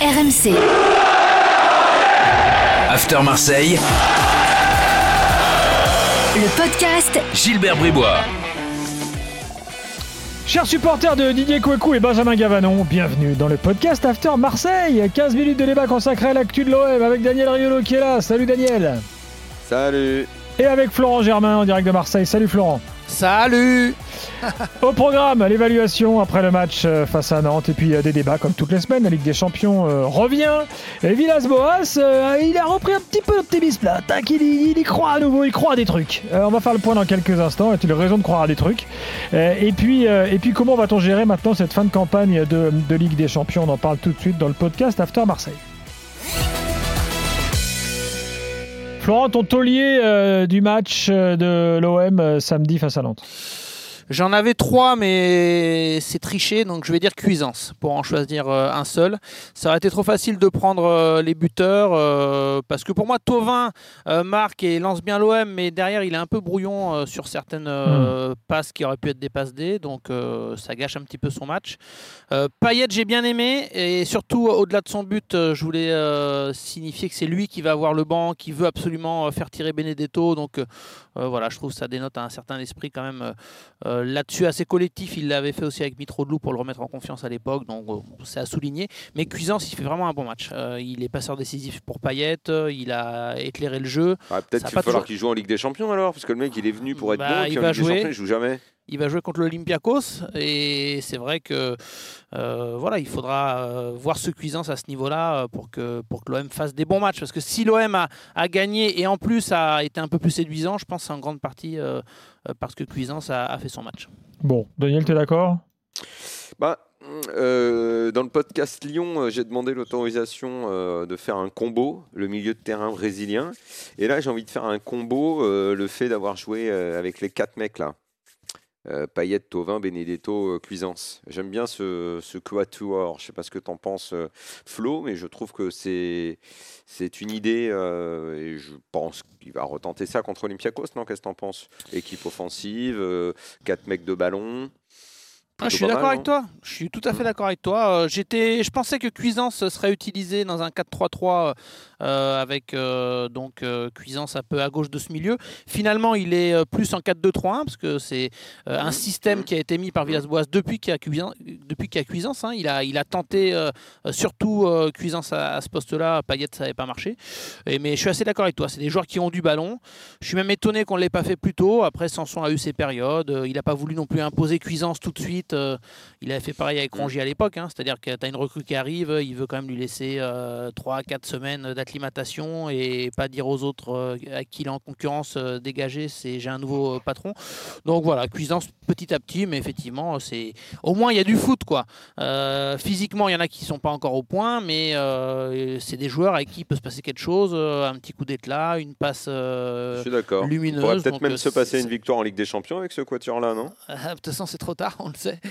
RMC. After Marseille, Le podcast Gilbert Bribois. Chers supporters de Didier Kouekou et Benjamin Gavanon, bienvenue dans le podcast After Marseille. 15 minutes de débat consacré à l'actu de l'OM avec Daniel Riolo qui est là. Salut Daniel. Salut Et avec Florent Germain en direct de Marseille. Salut Florent. Salut Au programme, l'évaluation après le match euh, face à Nantes et puis euh, des débats comme toutes les semaines. La Ligue des Champions euh, revient. Et Villas-Boas, il a repris un petit peu d'optimisme là. Tac, il, il y croit à nouveau, il croit à des trucs. On va faire le point dans quelques instants. A-t-il raison de croire à des trucs? Et, puis, et puis, comment va-t-on gérer maintenant cette fin de campagne de, de Ligue des Champions? On en parle tout de suite dans le podcast After Marseille. Florent, ton taulier euh, du match euh, de l'OM euh, samedi face à Nantes. J'en avais trois, mais c'est triché, donc je vais dire Cuisance pour en choisir euh, un seul. Ça aurait été trop facile de prendre euh, les buteurs, euh, parce que pour moi, Tovin marque et lance bien l'OM, mais derrière, il est un peu brouillon sur certaines euh, passes qui auraient pu être des passes D, donc ça gâche un petit peu son match. Payet, j'ai bien aimé, et surtout, au-delà de son but, je voulais signifier que c'est lui qui va avoir le banc, qui veut absolument faire tirer Benedetto, donc voilà, je trouve que ça dénote un certain esprit quand même. Euh, Là-dessus, assez collectif, il l'avait fait aussi avec Mitroglou pour le remettre en confiance à l'époque, donc euh, c'est à souligner. Mais Cuisance, il fait vraiment un bon match. Euh, il est passeur décisif pour Payet, euh, il a éclairé le jeu. Ah, Peut-être qu'il va falloir toujours- qu'il joue en Ligue des Champions alors, parce que le mec il est venu pour être Bah, bon, il puis en va Ligue des jouer. Champions il joue jamais. Il va jouer contre l'Olympiakos et c'est vrai que euh, voilà, il faudra euh, voir ce Cuisance à ce niveau-là euh, pour que, pour que l'OM fasse des bons matchs. Parce que si l'OM a, a gagné et en plus a été un peu plus séduisant, je pense que c'est en grande partie euh, parce que Cuisance a, a fait son match. Bon, Daniel, t'es d'accord? Bah, euh, dans le podcast Lyon, j'ai demandé l'autorisation euh, de faire un combo, le milieu de terrain brésilien. Et là, j'ai envie de faire un combo, euh, le fait d'avoir joué euh, avec les quatre mecs là. Euh, Payet, Tovin, Benedetto, euh, Cuisance. J'aime bien ce, ce quatuor. Je sais pas ce que t'en penses, euh, Flo, mais je trouve que c'est c'est une idée euh, et je pense qu'il va retenter ça contre Olympiakos. Non, qu'est-ce que t'en penses? Équipe offensive, euh, quatre mecs de ballon. Ah, je suis d'accord avec toi. Je suis tout à fait d'accord avec toi. Euh, J'étais, je pensais que Cuisance serait utilisé dans un 4-3-3 euh, avec euh, donc Cuisance un peu à gauche de ce milieu. Finalement, il est plus en 4-2-3-1 parce que c'est un système qui a été mis par Villas-Boas depuis qu'il y a Cuisance. Depuis qu'il Cuisance hein. il a, il a tenté surtout Cuisance à, à ce poste-là. Payet, ça n'avait pas marché. Et, mais je suis assez d'accord avec toi. C'est des joueurs qui ont du ballon. Je suis même étonné qu'on ne l'ait pas fait plus tôt. Après, Sanson a eu ses périodes. Il n'a pas voulu non plus imposer Cuisance tout de suite. Euh, il avait fait pareil avec Rongier à l'époque. hein. C'est-à-dire que tu as une recrue qui arrive, il veut quand même lui laisser 3-4 semaines d'acclimatation et pas dire aux autres euh, à qui il est en concurrence, euh, dégagez, c'est j'ai un nouveau euh, patron. Donc voilà, Cuisance petit à petit, mais effectivement, c'est au moins il y a du foot. quoi. Euh, physiquement, il y en a qui sont pas encore au point, mais euh, c'est des joueurs avec qui il peut se passer quelque chose. euh, un petit coup d'éclat, une passe euh, lumineuse. pourrait peut-être même euh, se passer une victoire en Ligue des Champions avec ce quatuor-là, non? De toute façon, c'est trop tard, on le sait.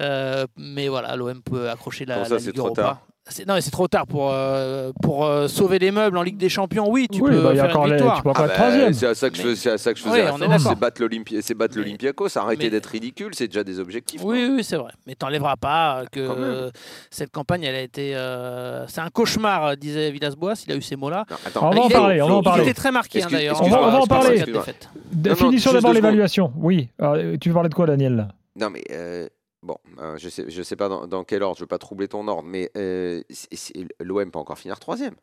Euh, mais voilà, l'OM peut accrocher la, ça, la c'est Ligue trop Europa. Non, mais c'est trop tard pour, euh, pour euh, sauver les meubles en Ligue des Champions. Oui, tu Oui, peux bah, il y a faire encore une les- victoire. tu peux encore Ah être bah, troisième. c'est à ça que je, Mais- c'est à ça que je Oui, faisais. C'est battre Mais- l'Olympiakos, arrêter mais- d'être ridicule, c'est déjà des objectifs. Oui, oui, c'est vrai. Mais t'enlèveras pas que euh, cette campagne, elle a été. euh, c'est un cauchemar, disait Villas-Boas. Il a eu ces mots-là. On attends, va en parler, on va en il parler. était très marqué hein, d'ailleurs. On va- en parler. cette Excuse-moi. défaite. D- non, Finissons juste d'abord l'évaluation. Oui. Tu veux parler de quoi, Daniel? Non, mais euh, bon, euh, je sais, je sais pas dans, dans quel ordre, je veux pas troubler ton ordre, mais euh, l'OM peut encore finir troisième.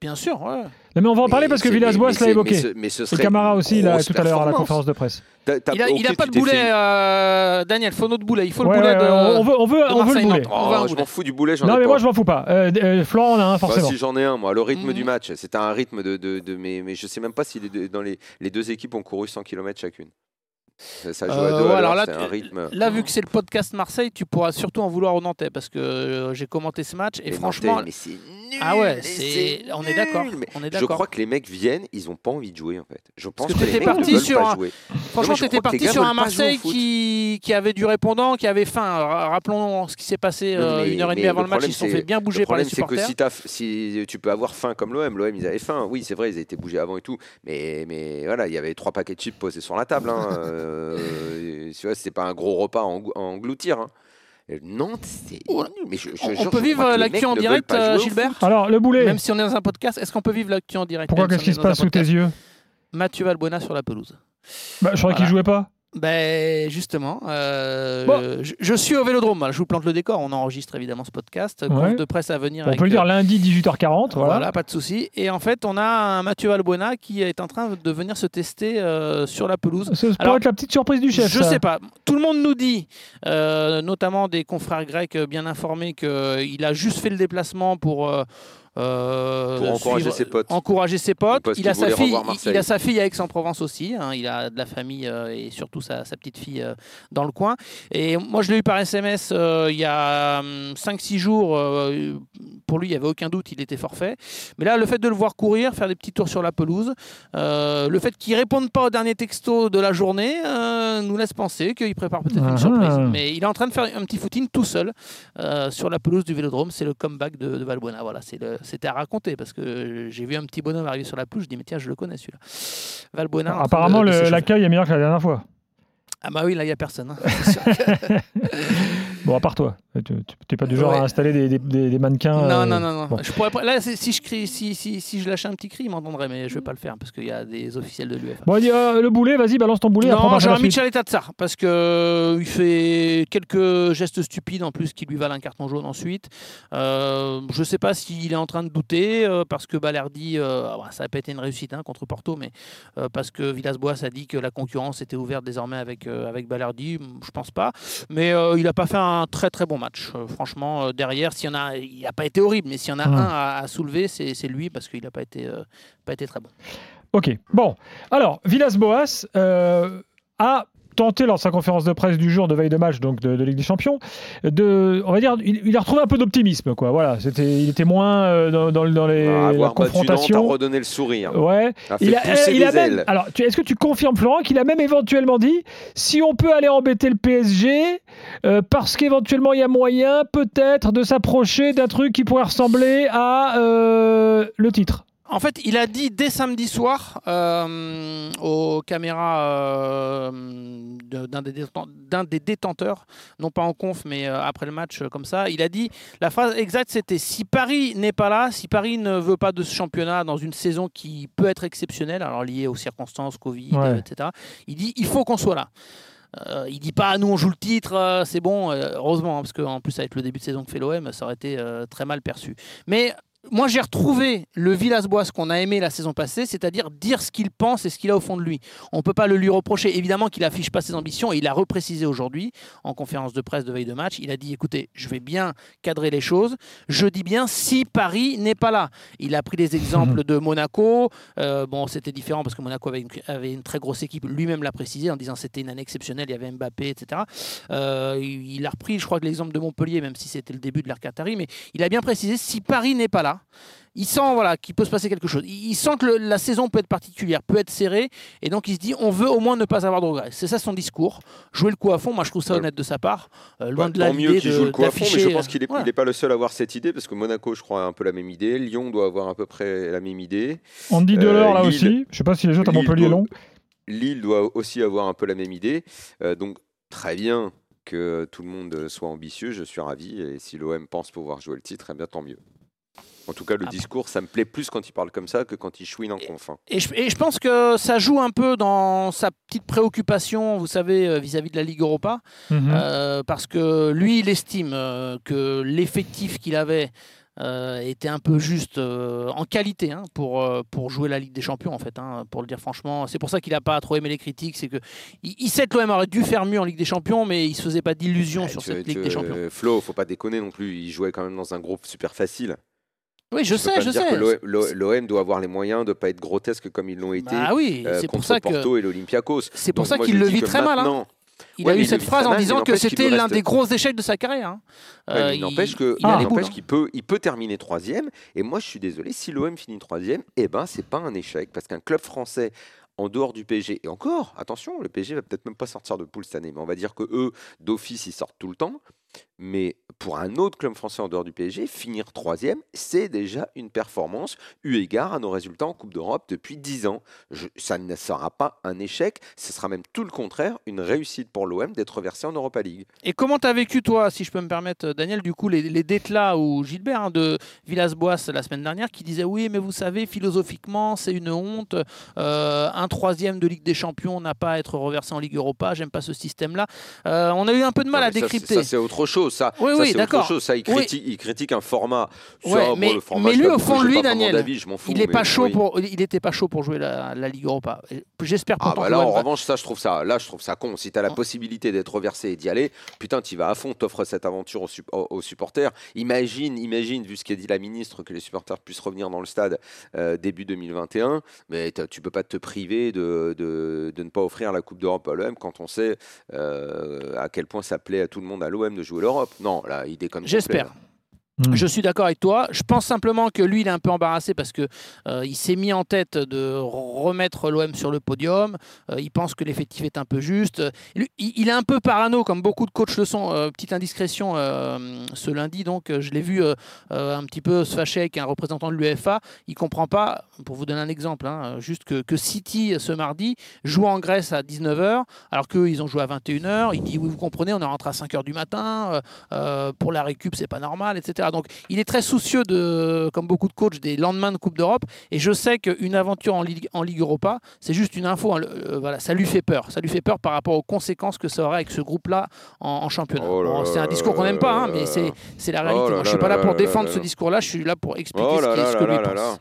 Bien sûr, ouais. Non, mais on va en parler Mais parce que Villas-Boas l'a évoqué. Mais ce, mais ce Et serait Camara aussi, là, tout à l'heure à la conférence de presse. Il a, ok, il a tu pas de boulet, fait- euh, Daniel. Faut notre boulet. Il faut le Ouais, boulet ouais, de. on veut, on veut, de on veut le boulet. Oh, je boulet. m'en fous du boulet, Non, ai mais pas. moi, je m'en fous pas. Euh, euh, Florent en a un, Bah, forcément. si j'en ai un, moi, le rythme Mhm. du match, c'était un rythme de, de, de- mais, mais je sais même pas si les deux, dans les, les deux équipes ont couru 100 km chacune. Ça, joue Euh, à deux, ouais, à alors là, un rythme. Là, vu que c'est le podcast Marseille, tu pourras surtout en vouloir aux Nantais parce que euh, j'ai commenté ce match et franchement, Nantais, mais c'est nul, ah ouais, c'est, on est d'accord, Mais on est Je crois que les mecs viennent, ils ont pas envie de jouer en fait. Je pense que que, les mecs ne parti veulent sur pas un- jouer. Franchement, t'étais parti sur un Marseille qui, qui avait du répondant, qui avait faim. Ra- Rappelons ce qui s'est passé euh, mais- une heure et demie avant le le match. Ils se sont fait bien Le bouger par les problème, c'est que supporters. si, tu peux avoir faim comme l'OM, l'OM ils avaient faim. Oui, c'est vrai, ils étaient bougés avant et tout, mais, mais voilà, il y avait trois paquets de chips posés sur la table. Hein. Euh, tu vois, c'était pas un gros repas à eng- à engloutir. hein. Nantes, c'est Ouais. nul. Mais je, je On, je peut vivre crois l'actu en direct, euh, Gilbert. Alors, le boulet, Même si on est dans un podcast, est-ce qu'on peut vivre l'actu en direct pourquoi qu'est-ce qui se passe sous tes yeux Mathieu Valbuena sur la pelouse. bah, Je croyais qu'il Voilà. jouait pas. Ben justement, euh, Bon. je, je suis au Vélodrome. Je vous plante le décor. On enregistre évidemment ce podcast. Ouais. Conf de presse à venir. On avec, peut le dire euh, lundi 18h40. Voilà. Voilà. pas de souci. Et en fait, on a un Mathieu Valbuena qui est en train de venir se tester euh, sur la pelouse. Ça pourrait Alors, être la petite surprise du chef. Je ça. sais pas. Tout le monde nous dit, euh, notamment des confrères grecs bien informés, qu'il a juste fait le déplacement pour. Euh, Pour encourager suivre- ses potes. encourager ses potes. Parce Il a, sa fille, il- a sa fille à Aix-en-Provence aussi. hein. Il a de la famille euh, et surtout sa, sa petite fille euh, dans le coin. Et moi, je l'ai eu par SMS il y a 5-6 jours. Pour lui, il n'y avait aucun doute, il était forfait. Mais là, le fait de le voir courir, faire des petits tours sur la pelouse, euh, le fait qu'il ne réponde pas au dernier texto de la journée, euh, nous laisse penser qu'il prépare peut-être Ah. une surprise. Mais il est en train de faire un petit footing tout seul euh, sur la pelouse du Vélodrome. C'est le comeback de, de Valbuena. Voilà, c'était à raconter parce que j'ai vu un petit bonhomme arriver sur la pelouse. Je dis mais tiens, je le connais celui-là. Valbuena. Apparemment, l'accueil est meilleur que la dernière fois. Ah bah oui, là il y a personne. hein. Bon, à part toi. Tu n'es pas du genre Ouais. à installer des, des- des- des mannequins. non, euh, non, non, non. bon. Je pourrais pas- Là, si je crie, si, si, si je lâchais un petit cri, il m'entendrait, mais je vais pas le faire parce qu'il y a des officiels de l'UEFA. Bon, dis, euh, le boulet, vas-y, balance ton boulet. Non, j'ai suite. Michel Tatsar parce que euh, il fait quelques gestes stupides en plus qui lui valent un carton jaune ensuite. Euh, je sais pas s'il est en train de douter euh, parce que Balerdi, euh, ah bah, ça n'a pas été une réussite hein, contre Porto, mais euh, parce que Villas-Boas a dit que la concurrence était ouverte désormais avec euh, avec Balerdi, je pense pas. Mais euh, il n'a pas fait un très très bon match. Euh, franchement, euh, derrière, s'il y en a, il n'a pas été horrible, mais s'il y en a un à, à soulever, c'est lui parce qu'il n'a pas été euh, pas été très bon. Ok, bon. Alors, Villas-Boas a tenté lors de sa conférence de presse du jour de veille de match donc de, de Ligue des Champions de on va dire il, il a retrouvé un peu d'optimisme quoi. Voilà c'était il était moins euh, dans, dans, dans les Ah, avoir battu Nantes, a redonné le sourire. ouais. A il a, il même, alors, est-ce que tu confirmes, Florent, qu'il a même éventuellement dit si on peut aller embêter le PSG, euh, parce qu'éventuellement il y a moyen peut-être de s'approcher d'un truc qui pourrait ressembler à euh, le titre? En fait, il a dit dès samedi soir euh, aux caméras euh, d'un des, détenteurs, non pas en conf, mais euh, après le match, comme ça, il a dit la phrase exacte c'était si Paris n'est pas là, si Paris ne veut pas de ce championnat dans une saison qui peut être exceptionnelle, alors liée aux circonstances, Covid, Ouais. etc., il dit il faut qu'on soit là. Euh, il dit pas nous on joue le titre, euh, c'est bon, euh, heureusement, hein, parce qu'en plus avec le début de saison que fait l'OM, ça aurait été très mal perçu. Mais moi j'ai retrouvé le Villas-Boas qu'on a aimé la saison passée, c'est-à-dire dire ce qu'il pense et ce qu'il a au fond de lui. On peut pas le lui reprocher, évidemment qu'il affiche pas ses ambitions, et il a reprécisé aujourd'hui en conférence de presse de veille de match, il a dit écoutez, je vais bien cadrer les choses, je dis bien si Paris n'est pas là. Il a pris des exemples de Monaco, euh, bon c'était différent parce que Monaco avait une, avait une très grosse équipe, lui-même l'a précisé en disant c'était une année exceptionnelle, il y avait Mbappé, etc. Euh, il a repris, je crois, l'exemple de Montpellier, même si c'était le début de l'ère Qatari, mais il a bien précisé si Paris n'est pas là, il sent voilà, qu'il peut se passer quelque chose. Il sent que le- la saison peut être particulière, peut être serrée, et donc il se dit on veut au moins ne pas avoir de regrets. C'est ça son discours. Jouer le coup à fond, moi je trouve ça Ouais. honnête de sa part. Euh, loin de la tant mieux qu'il joue le coup à fond, mais je pense qu'il n'est voilà. pas le seul à avoir cette idée, parce que Monaco, je crois, a un peu la même idée. Lyon doit avoir à peu près la même idée. Andy Euh, Delors là Lille- aussi je sais pas si les autres à Montpellier l'ont Lille doit aussi avoir un peu la même idée. Euh, donc, très bien que tout le monde soit ambitieux, je suis ravi. Et si l'OM pense pouvoir jouer le titre, eh bien tant mieux. En tout cas, le Ah. discours, ça me plaît plus quand il parle comme ça que quand il chouine en conf. hein. Et je, et je pense que ça joue un peu dans sa petite préoccupation, vous savez, euh, vis-à-vis de la Ligue Europa. Mhm. Euh, parce que lui, il estime euh, que l'effectif qu'il avait euh, était un peu juste euh, en qualité hein, pour, euh, pour jouer la Ligue des Champions, en fait, hein, pour le dire franchement. C'est pour ça qu'il n'a pas trop aimé les critiques. C'est que il, il sait que l'OM aurait dû faire mieux en Ligue des Champions, mais il se faisait pas d'illusions sur tu- cette tu- Ligue des Champions. Flo, faut pas déconner non plus. Il jouait quand même dans un groupe super facile. Oui, je sais, je sais. L'OM doit avoir les moyens de pas être grotesque comme ils l'ont été Ah oui, euh, c'est pour ça que Porto et l'Olympiakos. c'est pour Donc ça qu'il le vit très mal. hein. Il Ouais, a eu cette phrase en disant que c'était l'un reste- des gros échecs de sa carrière. hein. Ouais, Euh, il- n'empêche qu'il peut, il peut terminer troisième. Et moi, je suis désolé, si l'OM finit troisième, eh ben, c'est pas un échec parce qu'un club français en dehors du PSG et encore, attention, le PSG va peut-être même pas sortir de poule cette année, mais on va dire que eux, d'office, ils sortent tout le temps. Mais pour un autre club français en dehors du PSG, finir troisième, c'est déjà une performance eu égard à nos résultats en Coupe d'Europe depuis 10 ans. Je- ça ne sera pas un échec, ce sera même tout le contraire, une réussite pour l'OM d'être versé en Europa League. Et comment t'as vécu, toi, si je peux me permettre, Daniel, du coup, les, les déclats ou Gilbert hein, de Villas-Boas la semaine dernière qui disait Oui, mais vous savez, philosophiquement, c'est une honte. Euh, un troisième de Ligue des Champions n'a pas à être reversé en Ligue Europa. J'aime pas ce système-là. Euh, on a eu un peu de mal Non, à décrypter. Ça, c'est autre chose. Ça, Oui, ça, oui, c'est autre chose. Ça, il Oui. critique, il critique un format. Ça, Ouais, mais- le format, mais lui, au fond, lui, pas Daniel, fous, il est pas chaud oui. pour, il était pas chaud pour jouer la, la Ligue Europa. J'espère Ah pourtant bah là, en va- revanche, ça, je trouve ça, là, je trouve ça con. Si tu as la Hein possibilité d'être reversé et d'y aller, putain, tu vas à fond, t'offres cette aventure aux, sup- aux- aux supporters. Imagine, imagine, vu ce qu'a dit la ministre, que les supporters puissent revenir dans le stade euh, début 2021. Mais tu peux pas te priver de, de, de ne pas offrir la Coupe d'Europe à l'OM quand on sait euh, à quel point ça plaît à tout le monde à l'OM de jouer l'Europe. Non, là, il complet, J'espère. Hmm. Je suis d'accord avec toi. Je pense simplement que lui, il est un peu embarrassé parce que euh, il s'est mis en tête de remettre l'OM sur le podium. Euh, il pense que l'effectif est un peu juste. Il, est un peu parano, comme beaucoup de coachs le sont. Euh, petite indiscrétion, ce lundi, donc, je l'ai vu un petit peu se fâcher avec un représentant de l'UEFA. Il comprend pas, pour vous donner un exemple, hein, juste que, que City, ce mardi, joue en Grèce à 19h, alors qu'eux, ils ont joué à 21h. Il dit, oui, vous comprenez, on est rentré à 5h du matin. pour la récup, c'est pas normal, etc. Donc, il est très soucieux de, comme beaucoup de coachs, des lendemains de Coupe d'Europe. Et je sais qu'une aventure en Ligue, en Ligue Europa, c'est juste une info. hein, le- euh, voilà, ça lui fait peur. Ça lui fait peur par rapport aux conséquences que ça aurait avec ce groupe-là en, en championnat. Oh Bon, c'est un discours qu'on n'aime pas, hein, mais c'est la Oh réalité. Moi, je là suis pas là pour défendre là ce là. discours-là. Je suis là pour expliquer Oh ce qui ce que lui pense.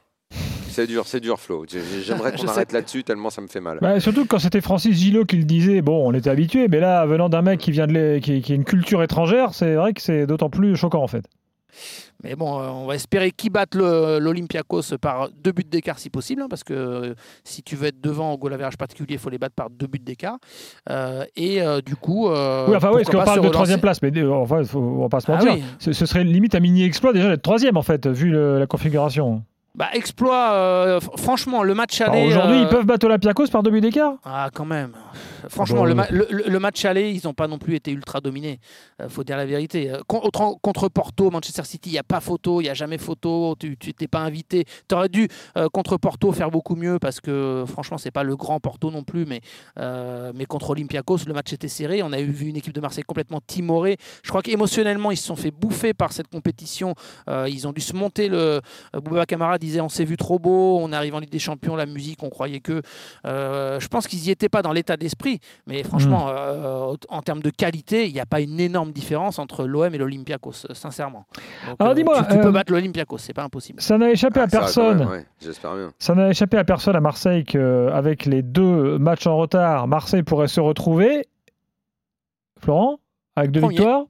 C'est dur, c'est dur, Flo. J'ai- J'aimerais Je qu'on arrête là-dessus tellement ça me fait mal. Bah, surtout quand c'était Francis Gillot qui le disait, bon, on était habitué, mais là, venant d'un mec qui vient de qui a une culture étrangère, c'est vrai que c'est d'autant plus choquant en fait. Mais bon, euh, on va espérer qu'ils battent l'Olympiakos par deux buts d'écart si possible, hein, parce que euh, si tu veux être devant au goal average particulier, il faut les battre par deux buts d'écart. Euh, et euh, du coup, oui, enfin, oui, parce qu'on parle de troisième place, mais enfin, faut, on va pas se Ah mentir. oui. Ce, ce serait limite un mini-exploit déjà d'être troisième en fait, vu le- la configuration. Bah, exploit, euh, franchement, le match Alors, aller. Aujourd'hui, euh, ils peuvent battre Olympiakos par deux buts d'écart Ah, quand même. Franchement, bon, le, euh, ma- le- le- le match aller, ils n'ont pas non plus été ultra dominés. Il faut dire la vérité. Euh, con- Contre, Porto, Manchester City, il n'y a pas photo, il n'y a jamais photo. Tu n'étais pas invité. Tu aurais dû, euh, contre Porto, faire beaucoup mieux parce que, franchement, c'est pas le grand Porto non plus. Mais, euh, mais contre Olympiakos, le match était serré. On a eu vu une équipe de Marseille complètement timorée. Je crois qu'émotionnellement, ils se sont fait bouffer par cette compétition. Euh, ils ont dû se monter. Le euh, Bouba Camara disait on s'est vu trop beau, on arrive en Ligue des Champions, la musique, on croyait que. Euh, je pense qu'ils n'y étaient pas dans l'état d'esprit, mais franchement, euh, en termes de qualité, il n'y a pas une énorme différence entre l'OM et l'Olympiakos, sincèrement. Donc, Alors, euh, dis-moi, tu, tu peux battre l'Olympiakos, c'est pas impossible. Ça n'a échappé à Ah, personne. même, ouais, J'espère bien. Ça n'a échappé à personne à Marseille qu'avec les deux matchs en retard, Marseille pourrait se retrouver. Florent Avec deux Premier. victoires.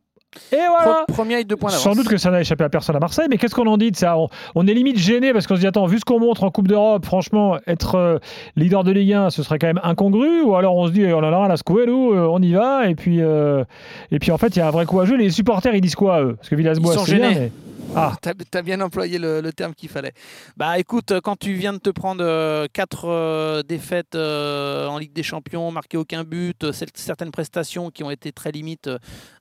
Et voilà Pre- Premier avec deux points d'avance. Sans doute que ça n'a échappé à personne à Marseille, mais qu'est-ce qu'on en dit de ça? On, on est limite gêné parce qu'on se dit attends, vu ce qu'on montre en Coupe d'Europe, franchement, être euh, leader de Ligue 1, ce serait quand même incongru, ou alors on se dit on en a la nous, euh, on y va, et puis, euh, et puis en fait, il y a un vrai coup à jouer. Les supporters, ils disent quoi, eux? Parce que Villas-Boas, Ils sont c'est bien, gênés. mais- Ah, T'as as bien employé le, le terme qu'il fallait. Bah écoute, quand tu viens de te prendre 4 défaites euh, en Ligue des Champions, marqué aucun but, euh, cert- certaines prestations qui ont été très limites, euh,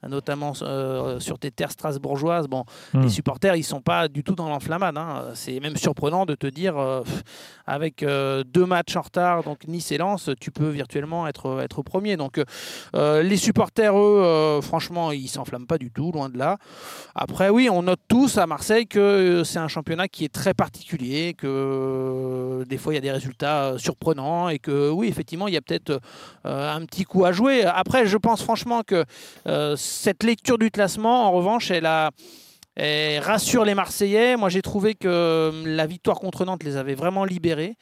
notamment euh, sur tes terres strasbourgeoises, bon, Hmm. les supporters, ils sont pas du tout dans l'enflammade. hein. C'est même surprenant de te dire, euh, avec euh, deux matchs en retard, donc Nice et Lens, tu peux virtuellement être, être premier. Donc euh, les supporters, eux, euh, franchement, ils s'enflamment pas du tout, loin de là. Après, oui, on note tous à Marseille que euh, c'est un championnat qui est très particulier, que euh, des fois il y a des résultats euh, surprenants et que oui, effectivement, il y a peut-être un petit coup à jouer. Après, je pense franchement que cette lecture du classement, en revanche, elle a. elle rassure les Marseillais. Moi, j'ai trouvé que euh, la victoire contre Nantes les avait vraiment libérés.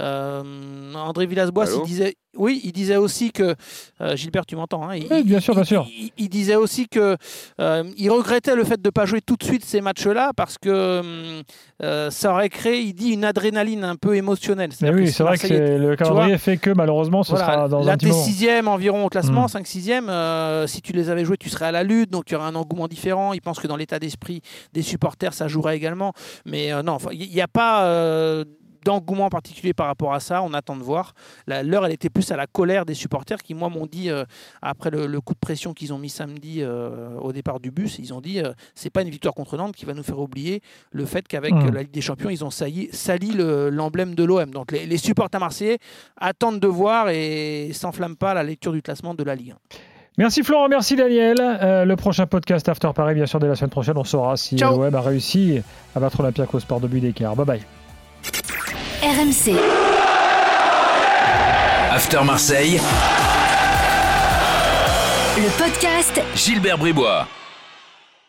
Euh, André Villas-Boas, il disait, oui, il disait aussi que euh, Gilbert, tu m'entends hein, il- Oui, bien sûr, bien sûr. Il, il disait aussi que euh, il regrettait le fait de ne pas jouer tout de suite ces matchs-là parce que ça aurait créé, il dit, une adrénaline un peu émotionnelle. mais oui, si c'est vrai que le calendrier fait que malheureusement, ce voilà, sera dans là, un petit sixième environ au classement, Mm. 5-6e. euh, si tu les avais joués, tu serais à la lutte, donc il y aurait un engouement différent. Il pense que dans l'état d'esprit des supporters, ça jouerait également. Mais euh, non, il n'y a pas euh, d'engouement particulier par rapport à ça. On attend de voir. L'heure, elle était plus à la colère des supporters qui, moi, m'ont dit, euh, après le, coup de pression qu'ils ont mis samedi euh, au départ du bus, ils ont dit euh, c'est pas une victoire contre Nantes qui va nous faire oublier le fait qu'avec Mm. la Ligue des Champions, ils ont sali, sali le- l'emblème de l'OM. Donc les, les supporters marseillais attendent de voir et s'enflamment pas à la lecture du classement de la Ligue 1. Merci Florent, merci Daniel. Euh, le prochain podcast After Paris, bien sûr, dès la semaine prochaine, on saura si Ciao. l'OM a réussi à battre l'Olympiakos par deux buts d'écart. Bye bye. RMC. After Marseille, Le podcast Gilbert Bribois.